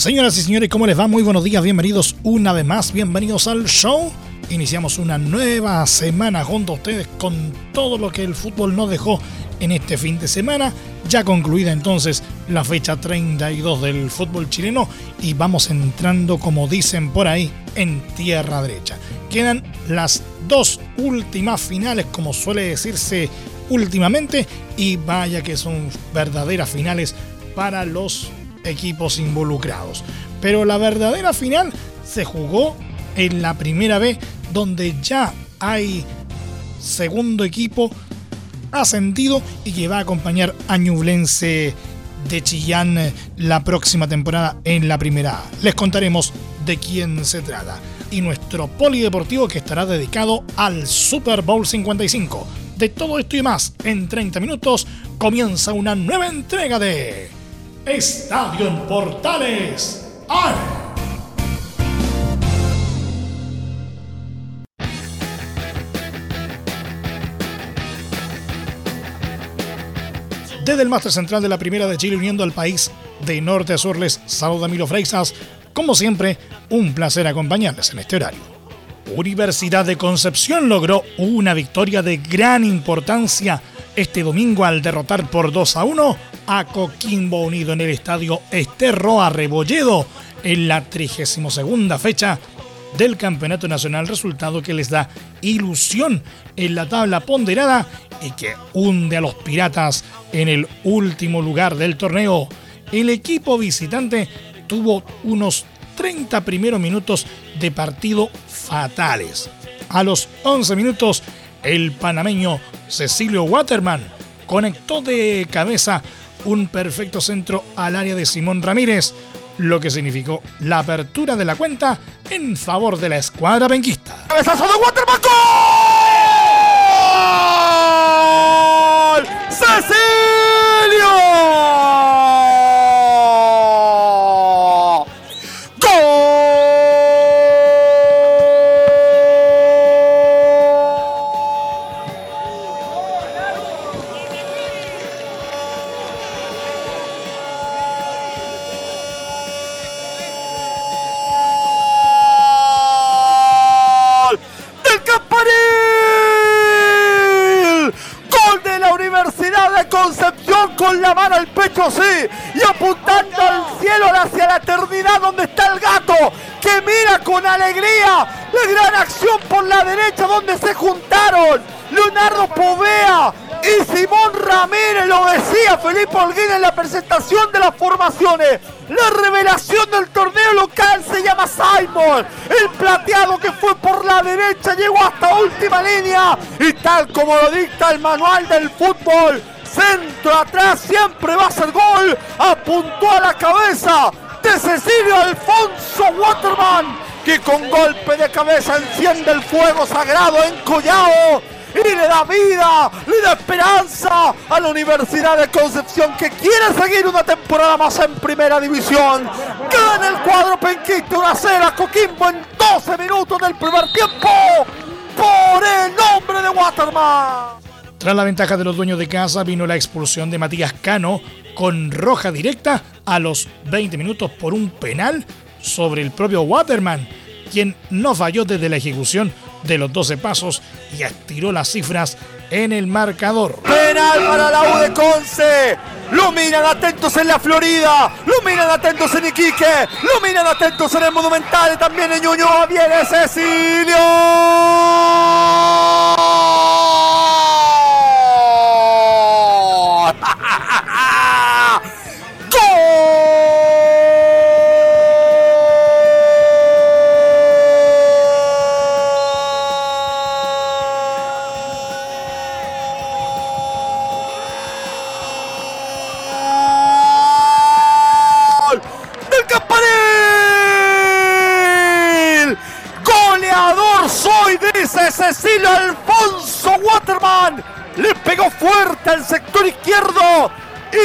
Señoras y señores, ¿cómo les va? Muy buenos días, bienvenidos una vez más, bienvenidos al show. Iniciamos una nueva semana junto a ustedes con todo lo que el fútbol nos dejó en este fin de semana. Ya concluida entonces la fecha 32 del fútbol chileno y vamos entrando, como dicen por ahí, en tierra derecha. Quedan las dos últimas finales, como suele decirse últimamente, y vaya que son verdaderas finales para los equipos involucrados. Pero la verdadera final se jugó en la primera vez donde ya hay segundo equipo ascendido y que va a acompañar a Ñublense de Chillán eh, la próxima temporada en la primera A. Les contaremos de quién se trata. Y nuestro polideportivo que estará dedicado al Super Bowl 55. De todo esto y más, en 30 minutos comienza una nueva entrega de Estadio en Portales. Desde el máster central de la Primera de Chile uniendo al país de norte a sur les saluda Milo Freixas. Como siempre, un placer acompañarles en este horario. Universidad de Concepción logró una victoria de gran importancia este domingo al derrotar por 2 a 1 a Coquimbo Unido en el estadio Esterro Rebolledo en la 32 fecha del Campeonato Nacional, resultado que les da ilusión en la tabla ponderada y que hunde a los Piratas en el último lugar del torneo. El equipo visitante tuvo unos 30 primeros minutos de partido fatales. A los 11 minutos, el panameño Cecilio Waterman conectó de cabeza un perfecto centro al área de Simón Ramírez, lo que significó la apertura de la cuenta en favor de la escuadra benquista. ¡Cabezazo de Waterman! ¡Gol! Mano al pecho, sí, y apuntando al cielo hacia la eternidad donde está el gato, que mira con alegría la gran acción por la derecha donde se juntaron Leonardo Povea y Simón Ramírez, lo decía Felipe Holguín en la presentación de las formaciones. La revelación del torneo local se llama Simon. El plateado que fue por la derecha llegó hasta última línea. Y tal como lo dicta el manual del fútbol, Centro atrás, siempre va a ser gol. Apuntó a la cabeza de Cecilio Alfonso Waterman, que con golpe de cabeza enciende el fuego sagrado en Collao y le da vida, le da esperanza a la Universidad de Concepción que quiere seguir una temporada más en primera división. Gana el cuadro penquista una cera Coquimbo en 12 minutos del primer tiempo por el nombre de Waterman. Tras la ventaja de los dueños de casa vino la expulsión de Matías Cano con roja directa a los 20 minutos por un penal sobre el propio Waterman, quien no falló desde la ejecución de los 12 pasos y estiró las cifras en el marcador. Penal para la U de Conce. Lo miran atentos en la Florida. Lo miran atentos en Iquique. Lo miran atentos en el Monumental. También en Ñuñoa viene Cecilio. De Cecilio Alfonso Waterman. Le pegó fuerte al sector izquierdo.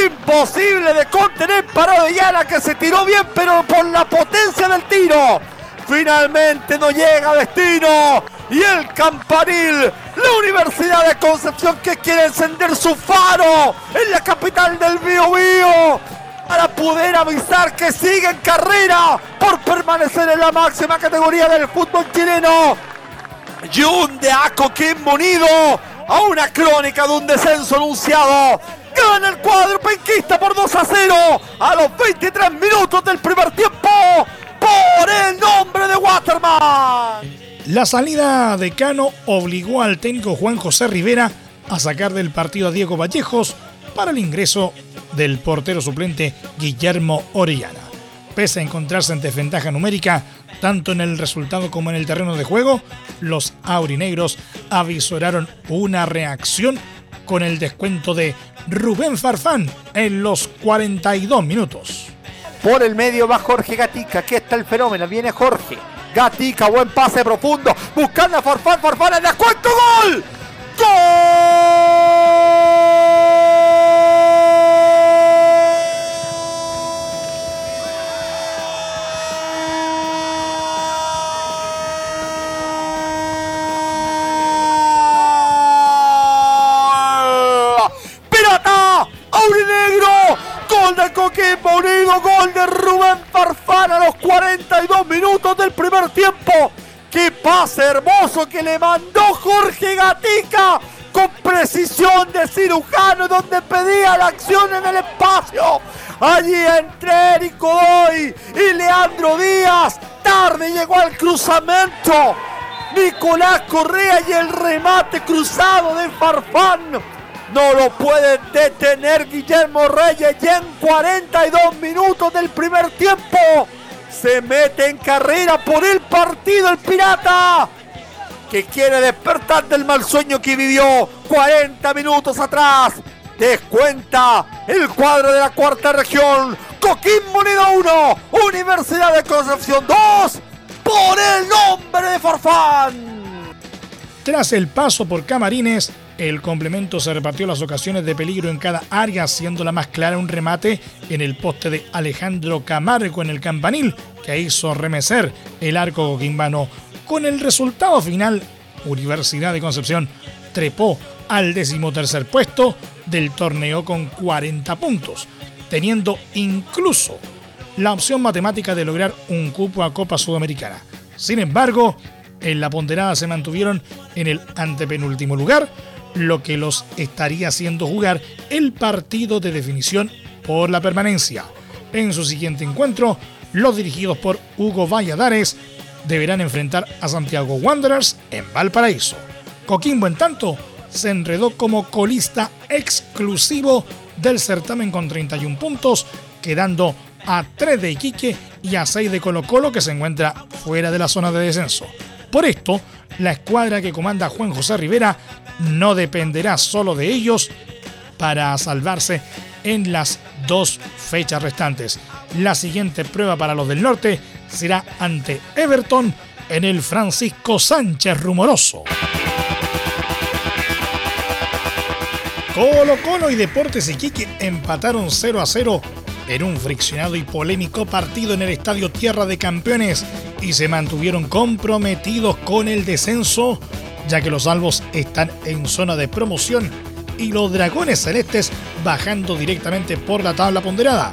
Imposible de contener para Orellana que se tiró bien, pero por la potencia del tiro. Finalmente no llega a destino. Y el campanil, la Universidad de Concepción que quiere encender su faro en la capital del Bío Bío para poder avisar que sigue en carrera por permanecer en la máxima categoría del fútbol chileno. Y un de Coquín Munido a una crónica de un descenso anunciado. Gana el cuadro penquista por 2 a 0 a los 23 minutos del primer tiempo por el nombre de Waterman. La salida de Cano obligó al técnico Juan José Rivera a sacar del partido a Diego Vallejos para el ingreso del portero suplente Guillermo Orellana. Pese a encontrarse en desventaja numérica, tanto en el resultado como en el terreno de juego, los aurinegros avisoraron una reacción con el descuento de Rubén Farfán en los 42 minutos. Por el medio va Jorge Gatica, aquí está el fenómeno, viene Jorge. Gatica, buen pase profundo, buscando a Farfán, Farfán, el descuento, gol. ¡Gol! ¡Qué pase hermoso que le mandó Jorge Gatica! Con precisión de cirujano donde pedía la acción en el espacio. Allí entre Eric Godoy y Leandro Díaz. Tarde llegó al cruzamiento. Nicolás Correa y el remate cruzado de Farfán no lo pueden detener Guillermo Reyes ya en 42 minutos del primer tiempo. Se mete en carrera por el partido el Pirata. Que quiere despertar del mal sueño que vivió 40 minutos atrás. Descuenta el cuadro de la cuarta región. Coquimbo Unido 1, Universidad de Concepción 2, por el nombre de Farfán. Tras el paso por Camarines, el complemento se repartió las ocasiones de peligro en cada área, siendo la más clara un remate en el poste de Alejandro Camargo en el campanil, que hizo remecer el arco coquimbano. Con el resultado final, Universidad de Concepción trepó al decimotercer puesto del torneo con 40 puntos, teniendo incluso la opción matemática de lograr un cupo a Copa Sudamericana. Sin embargo, en la ponderada se mantuvieron en el antepenúltimo lugar, lo que los estaría haciendo jugar el partido de definición por la permanencia. En su siguiente encuentro, los dirigidos por Hugo Valladares deberán enfrentar a Santiago Wanderers en Valparaíso. Coquimbo, en tanto, se enredó como colista exclusivo del certamen con 31 puntos, quedando a 3 de Iquique y a 6 de Colo Colo que se encuentra fuera de la zona de descenso. Por esto, la escuadra que comanda Juan José Rivera no dependerá solo de ellos para salvarse en las dos fechas restantes. La siguiente prueba para los del norte será ante Everton en el Francisco Sánchez Rumoroso. Colo Colo y Deportes Iquique empataron 0 a 0 en un friccionado y polémico partido en el Estadio Tierra de Campeones y se mantuvieron comprometidos con el descenso, ya que los albos están en zona de promoción y los dragones celestes bajando directamente por la tabla ponderada.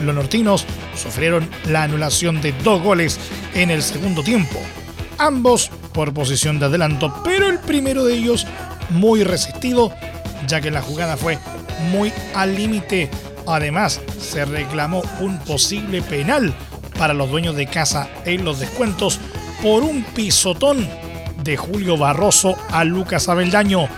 Los nortinos sufrieron la anulación de dos goles en el segundo tiempo, ambos por posición de adelanto, pero el primero de ellos muy resistido, ya que la jugada fue muy al límite. Además, se reclamó un posible penal para los dueños de casa en los descuentos por un pisotón de Julio Barroso a Lucas Abeldaño.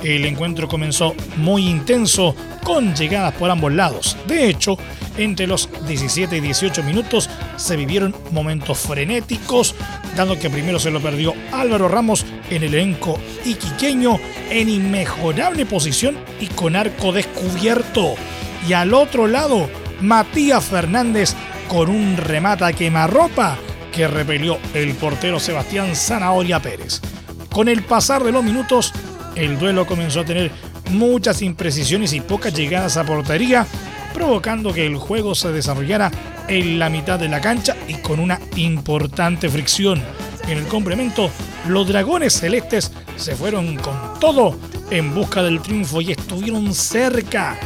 El encuentro comenzó muy intenso con llegadas por ambos lados. De hecho, entre los 17 y 18 minutos se vivieron momentos frenéticos, dando que primero se lo perdió Álvaro Ramos en el elenco iquiqueño en inmejorable posición y con arco descubierto. Y al otro lado, Matías Fernández con un remata quemarropa que repelió el portero Sebastián Zanahoria Pérez. Con el pasar de los minutos, el duelo comenzó a tener muchas imprecisiones y pocas llegadas a portería, provocando que el juego se desarrollara en la mitad de la cancha y con una importante fricción. En el complemento, los dragones celestes se fueron con todo en busca del triunfo y estuvieron cerca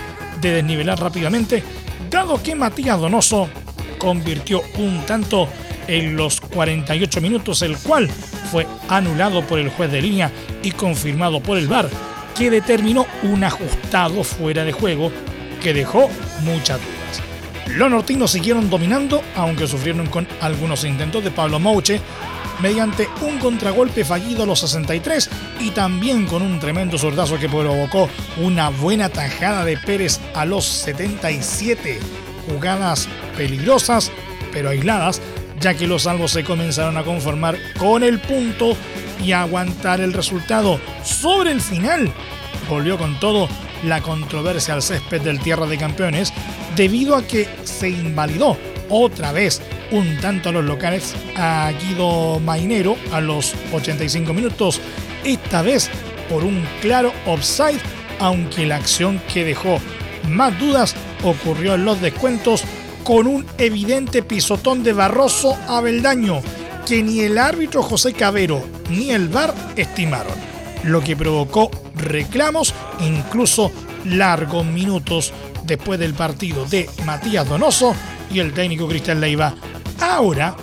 de desnivelar rápidamente, dado que Matías Donoso convirtió un tanto en los 48 minutos, el cual fue anulado por el juez de línea y confirmado por el VAR, que determinó un ajustado fuera de juego que dejó muchas dudas. Los nortinos siguieron dominando, aunque sufrieron con algunos intentos de Pablo Mouche, mediante un contragolpe fallido a los 63 y también con un tremendo sordazo que provocó una buena tajada de Pérez a los 77. Jugadas peligrosas, pero aisladas, ya que los salvos se comenzaron a conformar con el punto y aguantar el resultado. Sobre el final, volvió con todo la controversia al césped del Tierra de Campeones debido a que se invalidó otra vez un tanto a los locales a Guido Mainero a los 85 minutos, esta vez por un claro offside, aunque la acción que dejó más dudas ocurrió en los descuentos con un evidente pisotón de Barroso a Beldaño, que ni el árbitro José Cabero ni el VAR estimaron, lo que provocó reclamos, incluso largos minutos después del partido de Matías Donoso y el técnico Cristian Leiva. Ahora,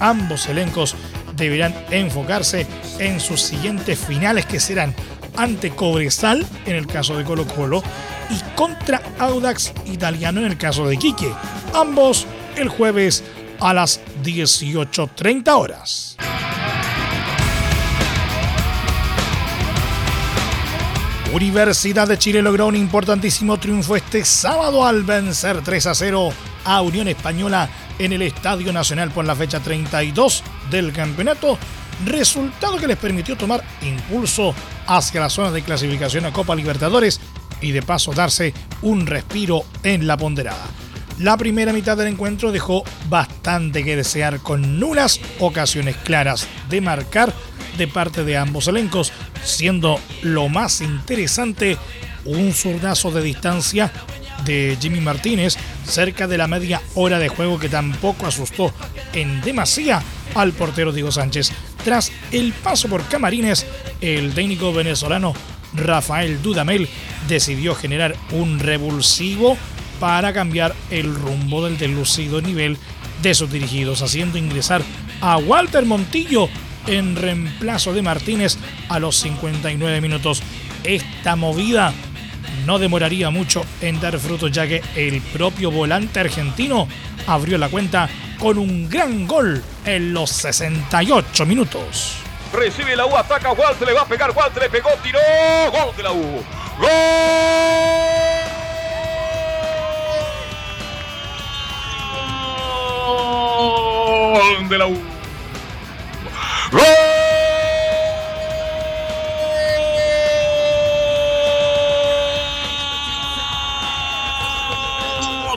ambos elencos deberán enfocarse en sus siguientes finales que serán ante Cobresal en el caso de Colo Colo y contra Audax Italiano en el caso de Quique. Ambos el jueves a las 18.30 horas. Universidad de Chile logró un importantísimo triunfo este sábado al vencer 3 a 0 a Unión Española en el Estadio Nacional por la fecha 32 del campeonato, resultado que les permitió tomar impulso hacia la zona de clasificación a Copa Libertadores y de paso darse un respiro en la ponderada. La primera mitad del encuentro dejó bastante que desear con nulas ocasiones claras de marcar de parte de ambos elencos, siendo lo más interesante un zurdazo de distancia de Jimmy Martínez cerca de la media hora de juego que tampoco asustó en demasía al portero Diego Sánchez. Tras el paso por Camarines, el técnico venezolano Rafael Dudamel decidió generar un revulsivo para cambiar el rumbo del deslucido nivel de sus dirigidos, haciendo ingresar a Walter Montillo en reemplazo de Martínez a los 59 minutos. Esta movida no demoraría mucho en dar frutos ya que el propio volante argentino abrió la cuenta con un gran gol en los 68 minutos. Recibe la U, ataca Walter, le va a pegar, Walter le pegó, tiró, gol de la U. ¡Gol! de la U. ¡Gol!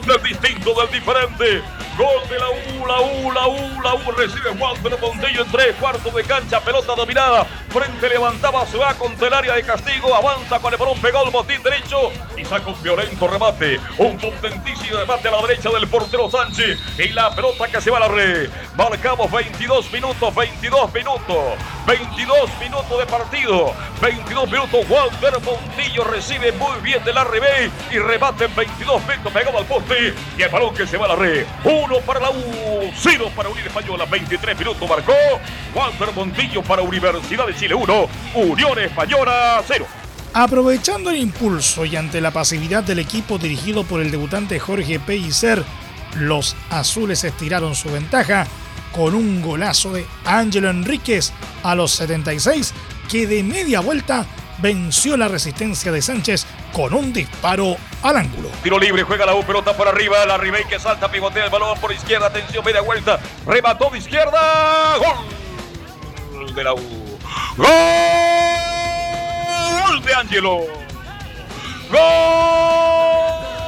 Del distinto, del diferente. Gol de la U, la U, la U, la U. Recibe Walter Montello en tres cuartos de cancha. Pelota dominada. Frente levantaba, se va contra el área de castigo. Avanza con el balón, pegó el botín derecho. Y saca un violento remate. Un contentísimo remate a la derecha del portero Sánchez. Y la pelota que se va a la red. Marcamos 22 minutos, 22 minutos. 22 minutos de partido. 22 minutos. Walter Montillo recibe muy bien de la. Y remate en 22 minutos. Pegado al poste. Y el balón que se va a la red. Uno para la U, cero para Unión Española. 23 minutos marcó Walter Montillo para Universidad de Chile 1, Unión Española 0. Aprovechando el impulso y ante la pasividad del equipo dirigido por el debutante Jorge Pellicer, los azules estiraron su ventaja con un golazo de Ángelo Enríquez a los 76 que de media vuelta venció la resistencia de Sánchez con un disparo al ángulo. Tiro libre, juega la U, pelota por arriba, la Ribey que salta, pivotea el balón por izquierda, atención, media vuelta, remató de izquierda, gol de la U. Gol de Ángelo. Gol.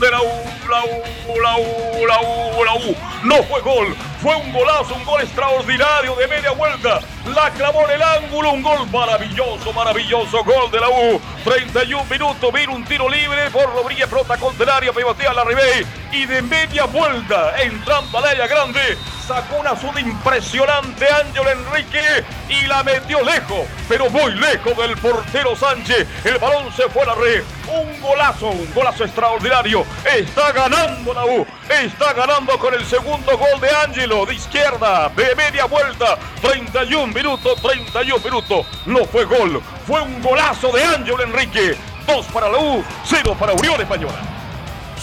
de la U, la U, la U, la U, la U. No fue gol, fue un golazo, un gol extraordinario de media vuelta. La clavó en el ángulo, un gol maravilloso, maravilloso gol de la U. 31 minutos, vino un tiro libre por Rodríguez, Prota contra el área, pivotea la Ribey y de media vuelta, entrando al área grande, sacó una sud impresionante Ángel Enrique y la metió lejos, pero muy lejos del portero Sánchez. El balón se fue a la red. Un golazo, un golazo extraordinario. Está ganando la U. Está ganando con el segundo gol de Ángelo de izquierda, de media vuelta. 31 minutos, 31 minutos. No fue gol, fue un golazo de Ángel Enrique. Dos para la U, cero para Unión Española.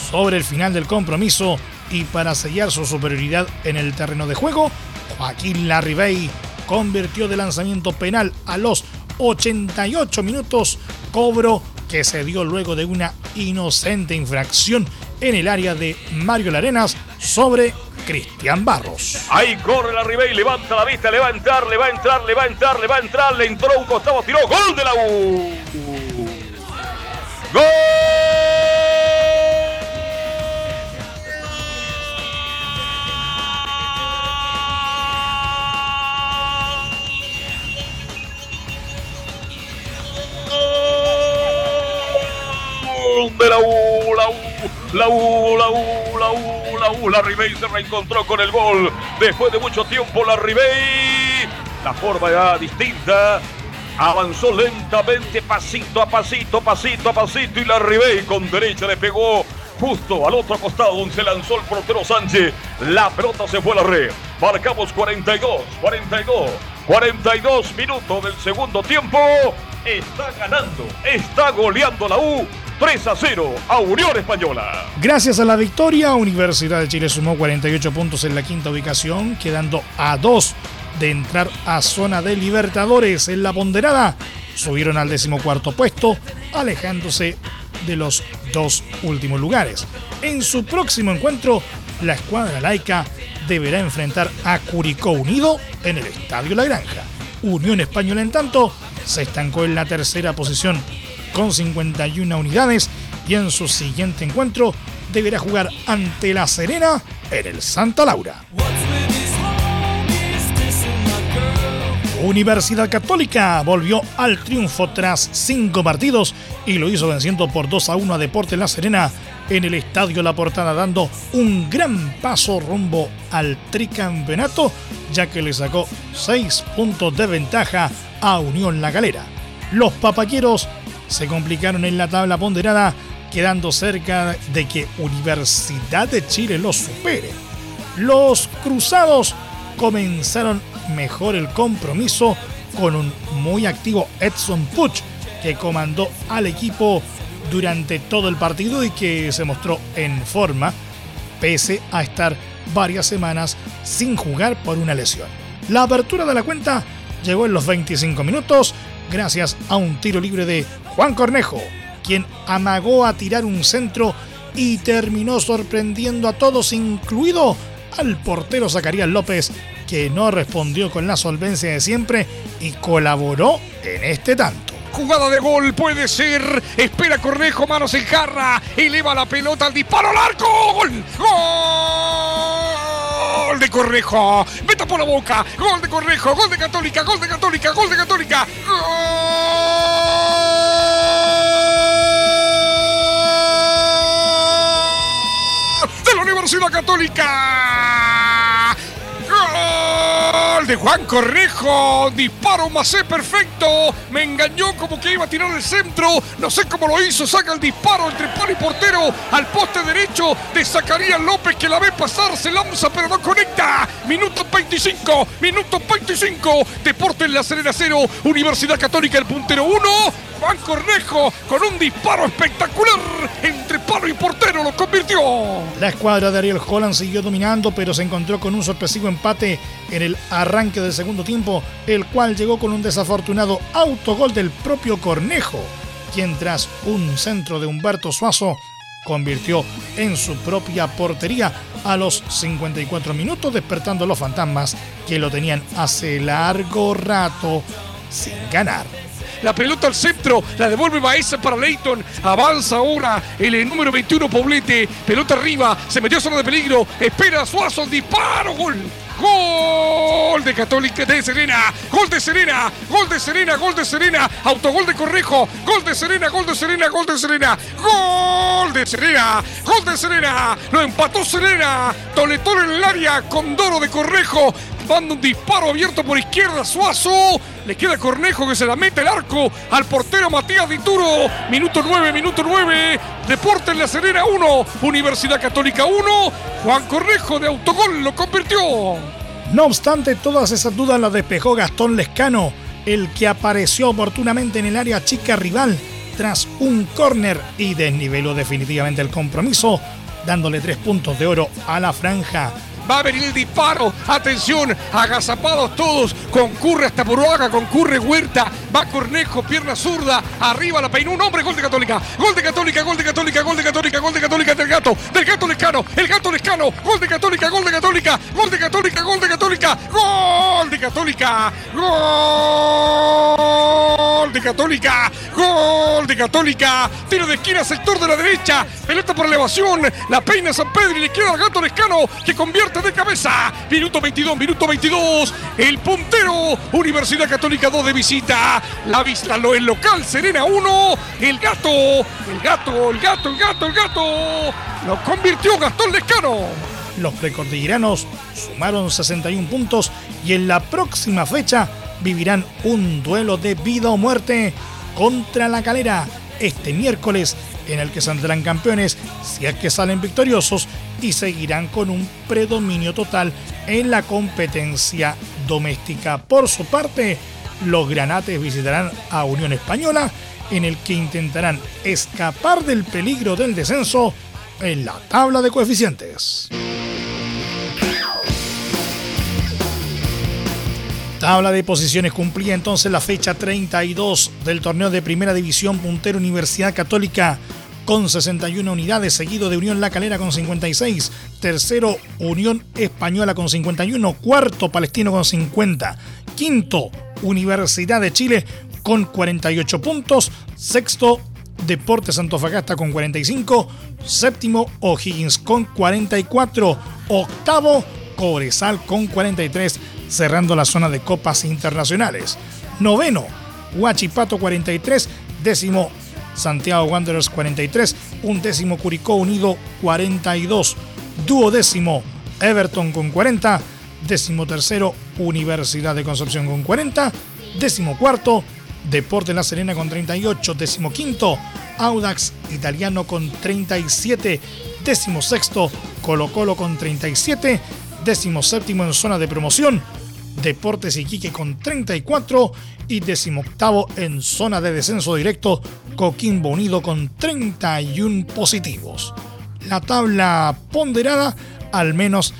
Sobre el final del compromiso y para sellar su superioridad en el terreno de juego, Joaquín Larribey convirtió de lanzamiento penal a los 88 minutos, cobro que se dio luego de una inocente infracción en el área de Mario Larenas sobre Cristian Barros. Ahí corre la Ribey, levanta la vista, le va a entrar, le va a entrar, le va a entrar, le va a entrar, le entró un costado, tiró, gol de la U. ¡Gol! de la U, la U, la U, la U, la U, la Ribey se reencontró con el gol. Después de mucho tiempo la Ribey, la forma ya distinta, avanzó lentamente, pasito a pasito, pasito a pasito y la Ribey con derecha le pegó justo al otro costado donde se lanzó el portero Sánchez, la pelota se fue a la red, marcamos 42, 42, 42 minutos del segundo tiempo, está ganando, está goleando la U 3 a 0 a Unión Española. Gracias a la victoria, Universidad de Chile sumó 48 puntos en la quinta ubicación, quedando a 2 de entrar a zona de Libertadores en la ponderada. Subieron al decimocuarto puesto, alejándose de los dos últimos lugares. En su próximo encuentro, la escuadra laica deberá enfrentar a Curicó Unido en el Estadio La Granja. Unión Española, en tanto, se estancó en la tercera posición con 51 unidades y en su siguiente encuentro deberá jugar ante La Serena en el Santa Laura. Universidad Católica volvió al triunfo tras cinco partidos y lo hizo venciendo por 2 a 1 a Deporte La Serena en el Estadio La Portada, dando un gran paso rumbo al tricampeonato, ya que le sacó 6 puntos de ventaja a Unión La Galera. Los papaqueros se complicaron en la tabla ponderada, quedando cerca de que Universidad de Chile los supere. Los cruzados comenzaron mejor el compromiso con un muy activo Edson Puch que comandó al equipo durante todo el partido y que se mostró en forma pese a estar varias semanas sin jugar por una lesión. La apertura de la cuenta llegó en los 25 minutos gracias a un tiro libre de Juan Cornejo, quien amagó a tirar un centro y terminó sorprendiendo a todos, incluido al portero Zacarías López, que no respondió con la solvencia de siempre y colaboró en este tanto. Jugada de gol puede ser. Espera Cornejo, manos en jarra. Eleva la pelota al disparo al arco. ¡Gol! ¡Gol! De Cornejo. Meta por la boca. Gol de Cornejo. Gol de Católica. Gol de Católica. Gol de Católica. ¡Gol! De la Universidad Católica. ¡Gol de Juan Cornejo! Disparo Macé perfecto. Me engañó como que iba a tirar el centro. No sé cómo lo hizo. Saca el disparo entre palo y portero al poste derecho de Zacarías López que la ve pasar. Se lanza pero no conecta. Minuto 25. Minuto 25. Deporte en la Serena 0. Universidad Católica el puntero 1. Juan Cornejo con un disparo espectacular entre palo y portero lo convirtió. La escuadra de Ariel Holland siguió dominando, pero se encontró con un sorpresivo empate en el arranque del segundo tiempo, el cual llegó con un desafortunado autogol del propio Cornejo, quien tras un centro de Humberto Suazo convirtió en su propia portería a los 54 minutos, despertando a los fantasmas que lo tenían hace largo rato sin ganar. La pelota al centro. La devuelve Baeza para Leighton. Avanza ahora el número 21 Poblete. Pelota arriba. Se metió zona de peligro. Espera Suazo. Disparo. Gol. Gol de Católica de Serena. Gol de Serena. Gol de Serena. Gol de Serena. Autogol de Correjo. Gol de Serena. Gol de Serena. Gol de Serena. Gol de Serena. Gol de Serena. Lo empató Serena. Toletón en el área. Condoro de Correjo. Dando un disparo abierto por izquierda. Suazo. Le queda Cornejo que se la mete el arco al portero Matías Dituro. Minuto 9, minuto 9. Deporte en la Serena 1. Universidad Católica 1. Juan Cornejo de autogol lo convirtió. No obstante, todas esas dudas las despejó Gastón Lescano, el que apareció oportunamente en el área chica rival tras un córner y desniveló definitivamente el compromiso, dándole tres puntos de oro a la franja. Va a venir el disparo. Atención, agazapados todos. Concurre hasta Buruaga, concurre Huerta. Va Cornejo, pierna zurda. Arriba la peinó un hombre. Gol de Católica. Gol de Católica, gol de Católica, gol de Católica, gol de Católica del gato. Del gato Lescano. El gato Lescano. Gol de Católica, gol de Católica. Gol de Católica, gol de Católica. Gol de Católica. Gol de Católica. Gol de Católica. Tiro de esquina, sector de la derecha. Pelota por elevación. La peina San Pedro y le queda al gato Lescano que convierte de cabeza. Minuto 22, minuto 22. El puntero. Universidad Católica 2 de visita. La vista lo el local. Serena 1. El gato. El gato, el gato, el gato, el gato. Lo convirtió Gastón Lescano. Los precordilleranos sumaron 61 puntos y en la próxima fecha vivirán un duelo de vida o muerte contra la calera este miércoles en el que saldrán campeones si es que salen victoriosos y seguirán con un predominio total en la competencia doméstica. Por su parte, los granates visitarán a Unión Española en el que intentarán escapar del peligro del descenso en la tabla de coeficientes. Tabla de posiciones cumplía entonces la fecha 32 del torneo de Primera División Puntero Universidad Católica con 61 unidades, seguido de Unión La Calera con 56, tercero Unión Española con 51, cuarto Palestino con 50, quinto Universidad de Chile con 48 puntos, sexto Deportes Antofagasta con 45, séptimo O'Higgins con 44, octavo Cobresal con 43, cerrando la zona de copas internacionales. Noveno, Huachipato 43, décimo Santiago Wanderers 43, un décimo Curicó Unido 42, duodécimo Everton con 40, décimo tercero Universidad de Concepción con 40, décimo cuarto Deporte La Serena con 38, décimo quinto Audax Italiano con 37, décimo sexto Colo Colo con 37, décimo séptimo en zona de promoción Deportes Iquique con 34 y decimoctavo en zona de descenso directo Coquimbo Unido con 31 positivos. La tabla ponderada, al menos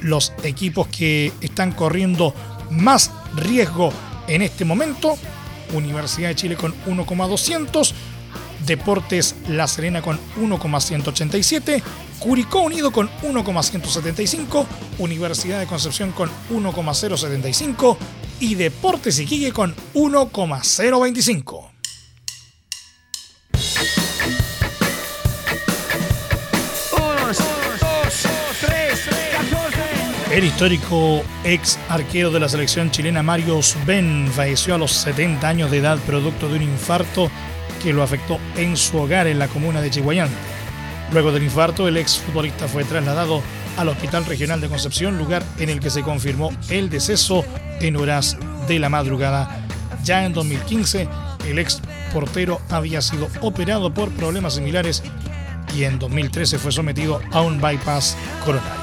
los equipos que están corriendo más riesgo en este momento, Universidad de Chile con 1,200, Deportes La Serena con 1,187, Curicó Unido con 1,175, Universidad de Concepción con 1,075 y Deportes Iquique con 1,025. El histórico ex arquero de la selección chilena Mario Ben falleció a los 70 años de edad producto de un infarto que lo afectó en su hogar en la comuna de Chihuayante. Luego del infarto, el ex futbolista fue trasladado al Hospital Regional de Concepción, lugar en el que se confirmó el deceso en horas de la madrugada. Ya en 2015, el ex portero había sido operado por problemas similares y en 2013 fue sometido a un bypass coronario.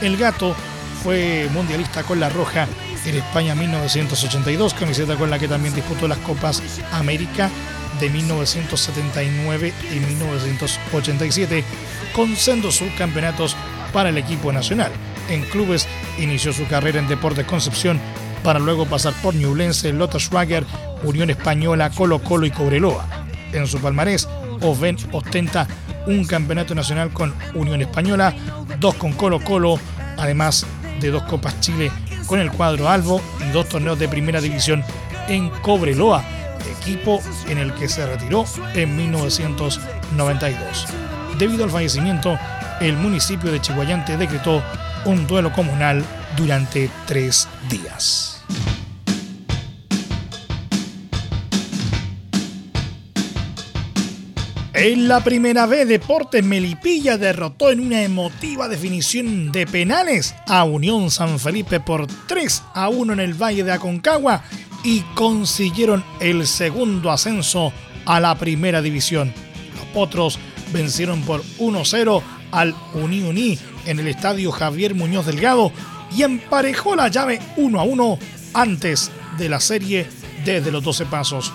El gato fue mundialista con la Roja en España 1982, camiseta con la que también disputó las Copas América de 1979 y 1987, con sendos subcampeonatos para el equipo nacional. En clubes inició su carrera en Deportes Concepción para luego pasar por Ñublense, Lota Schwager, Unión Española, Colo Colo y Cobreloa. En su palmarés, Oven ostenta un campeonato nacional con Unión Española, dos con Colo Colo, además de dos Copas Chile con el cuadro Albo y dos torneos de primera división en Cobreloa equipo en el que se retiró en 1992. Debido al fallecimiento, el municipio de Chihuayante decretó un duelo comunal durante tres días. En la primera vez, Deportes Melipilla derrotó en una emotiva definición de penales a Unión San Felipe por 3 a 1 en el Valle de Aconcagua y consiguieron el segundo ascenso a la primera división. Los Potros vencieron por 1-0 al Uni Uni en el estadio Javier Muñoz Delgado y emparejó la llave 1 a 1 antes de la serie desde los 12 pasos.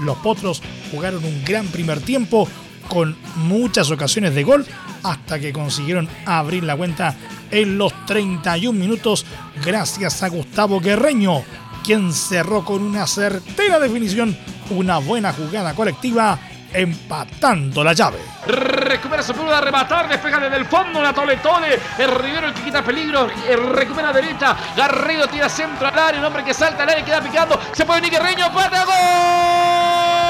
Los Potros jugaron un gran primer tiempo con muchas ocasiones de gol hasta que consiguieron abrir la cuenta en los 31 minutos gracias a Gustavo Guerreño, quien cerró con una certera definición una buena jugada colectiva empatando la llave. Recupera su a rematar, despeja desde el fondo la tole tole. El Rivero el que quita peligro, recupera derecha. Garrido tira centro al área, un hombre que salta al área, queda picando. Se puede venir Guerreño, pata gol.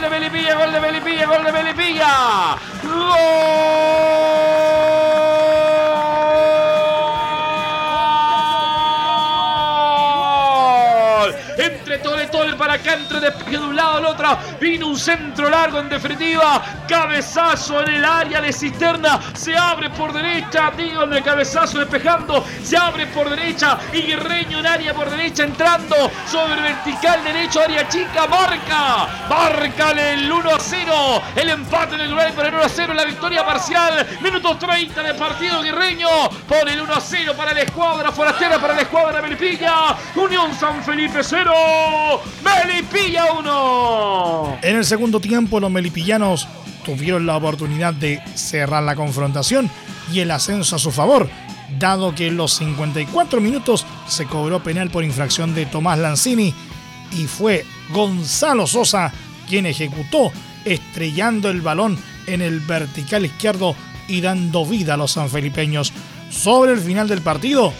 De Melipilla, gol de Melipilla, gol de Melipilla, gol de Melipilla. Gol. para acá, entre de al otro. Vino un centro largo en definitiva. Cabezazo en el área de cisterna. Se abre por derecha. Digo de cabezazo despejando. Se abre por derecha. Y Guerreño en área por derecha entrando. Sobre vertical derecho, área chica. Marca. Marca el 1 a 0. El empate en el lugar por el 1 a 0. La victoria parcial. Minutos 30 de partido. Guerreño pone el 1 a 0 para la escuadra forastera. Para la escuadra Melipilla. Unión San Felipe 0. Melipilla 1. En el segundo tiempo, los melipillanos tuvieron la oportunidad de cerrar la confrontación y el ascenso a su favor, dado que en los 54 minutos se cobró penal por infracción de Tomás Lanzini y fue Gonzalo Sosa quien ejecutó, estrellando el balón en el vertical izquierdo y dando vida a los sanfelipeños. Sobre el final del partido,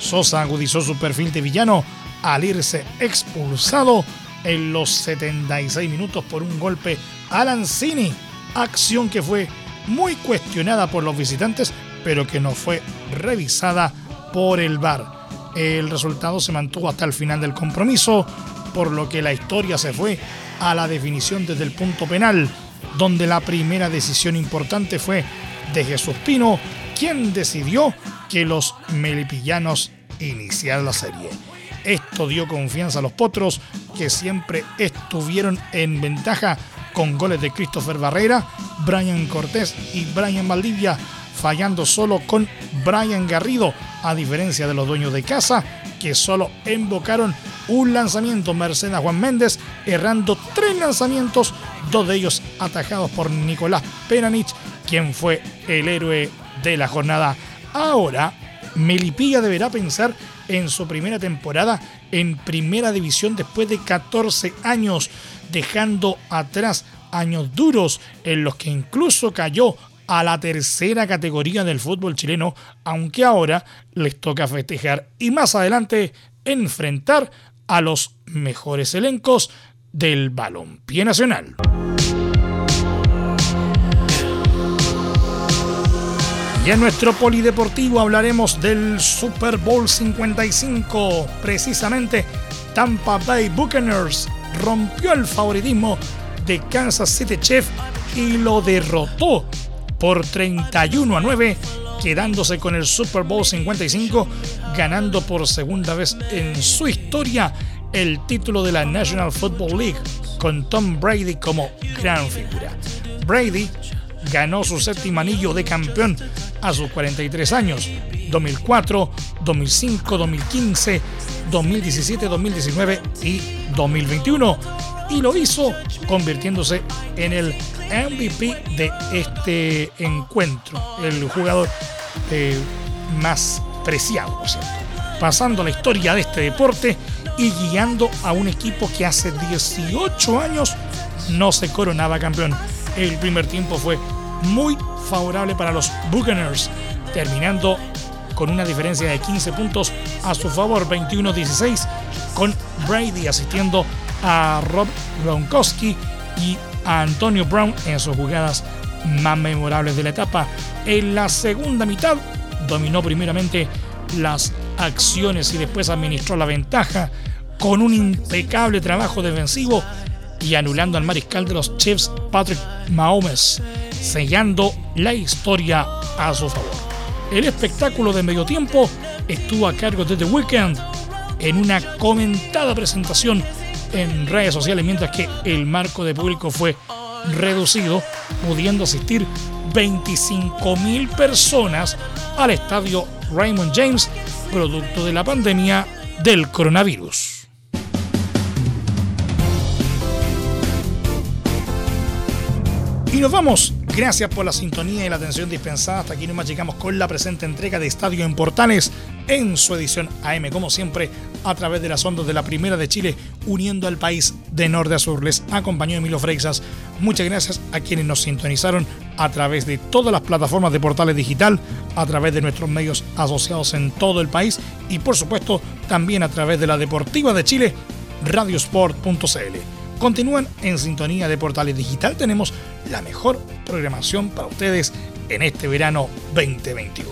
Sosa agudizó su perfil de villano al irse expulsado en los 76 minutos por un golpe a Lanzini, acción que fue muy cuestionada por los visitantes, pero que no fue revisada por el VAR. El resultado se mantuvo hasta el final del compromiso, por lo que la historia se fue a la definición desde el punto penal, donde la primera decisión importante fue de Jesús Pino, quien decidió que los melipillanos iniciaran la serie. Esto dio confianza a los potros, que siempre estuvieron en ventaja con goles de Christopher Barrera, Brian Cortés y Brian Valdivia, fallando solo con Brian Garrido, a diferencia de los dueños de casa, que solo invocaron un lanzamiento Mercedes Juan Méndez, errando tres lanzamientos, dos de ellos atajados por Nicolás Peranich, quien fue el héroe de la jornada. Ahora, Melipilla deberá pensar en su primera temporada en primera división después de 14 años, dejando atrás años duros en los que incluso cayó a la tercera categoría del fútbol chileno, aunque ahora les toca festejar y más adelante enfrentar a los mejores elencos del balompié nacional. En nuestro polideportivo hablaremos del Super Bowl 55. Precisamente, Tampa Bay Buccaneers rompió el favoritismo de Kansas City Chiefs y lo derrotó por 31 a 9, quedándose con el Super Bowl 55, ganando por segunda vez en su historia el título de la National Football League, con Tom Brady como gran figura. Brady ganó su séptimo anillo de campeón a sus 43 años, 2004, 2005, 2015, 2017, 2019 y 2021. Y lo hizo convirtiéndose en el MVP de este encuentro, el jugador eh, más preciado, cierto? Pasando la historia de este deporte y guiando a un equipo que hace 18 años no se coronaba campeón. El primer tiempo fue muy favorable para los Buccaneers, terminando con una diferencia de 15 puntos a su favor, 21-16, con Brady asistiendo a Rob Gronkowski y a Antonio Brown en sus jugadas más memorables de la etapa. En la segunda mitad dominó primeramente las acciones y después administró la ventaja con un impecable trabajo defensivo y anulando al mariscal de los Chiefs Patrick Mahomes, sellando la historia a su favor. El espectáculo de medio tiempo estuvo a cargo de The Weeknd en una comentada presentación en redes sociales, mientras que el marco de público fue reducido, pudiendo asistir 25.000 personas al estadio Raymond James, producto de la pandemia del coronavirus. Y nos vamos. Gracias por la sintonía y la atención dispensada. Hasta aquí nomás llegamos con la presente entrega de Estadio en Portales en su edición AM, como siempre, a través de las ondas de la Primera de Chile, uniendo al país de norte a sur. Les acompañó Emilio Freixas. Muchas gracias a quienes nos sintonizaron a través de todas las plataformas de Portales Digital, a través de nuestros medios asociados en todo el país y, por supuesto, también a través de la Deportiva de Chile, radiosport.cl continúan en sintonía de Portales Digital. Tenemos la mejor programación para ustedes en este verano 2021.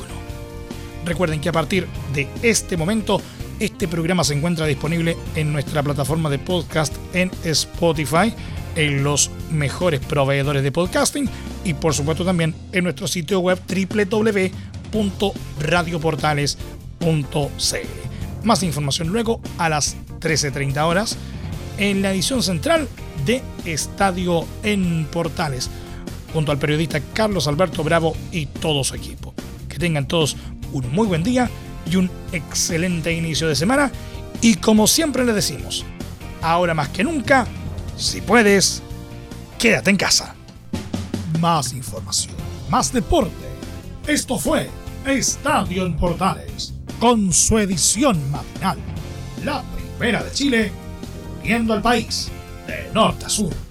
Recuerden que a partir de este momento, este programa se encuentra disponible en nuestra plataforma de podcast en Spotify, en los mejores proveedores de podcasting y por supuesto también en nuestro sitio web www.radioportales.cl. Más información luego a las 13.30 horas en la edición central de Estadio en Portales, junto al periodista Carlos Alberto Bravo y todo su equipo. Que tengan todos un muy buen día y un excelente inicio de semana. Y como siempre les decimos, ahora más que nunca, si puedes, quédate en casa. Más información, más deporte. Esto fue Estadio en Portales, con su edición matinal. La primera de Chile al país de norte a sur.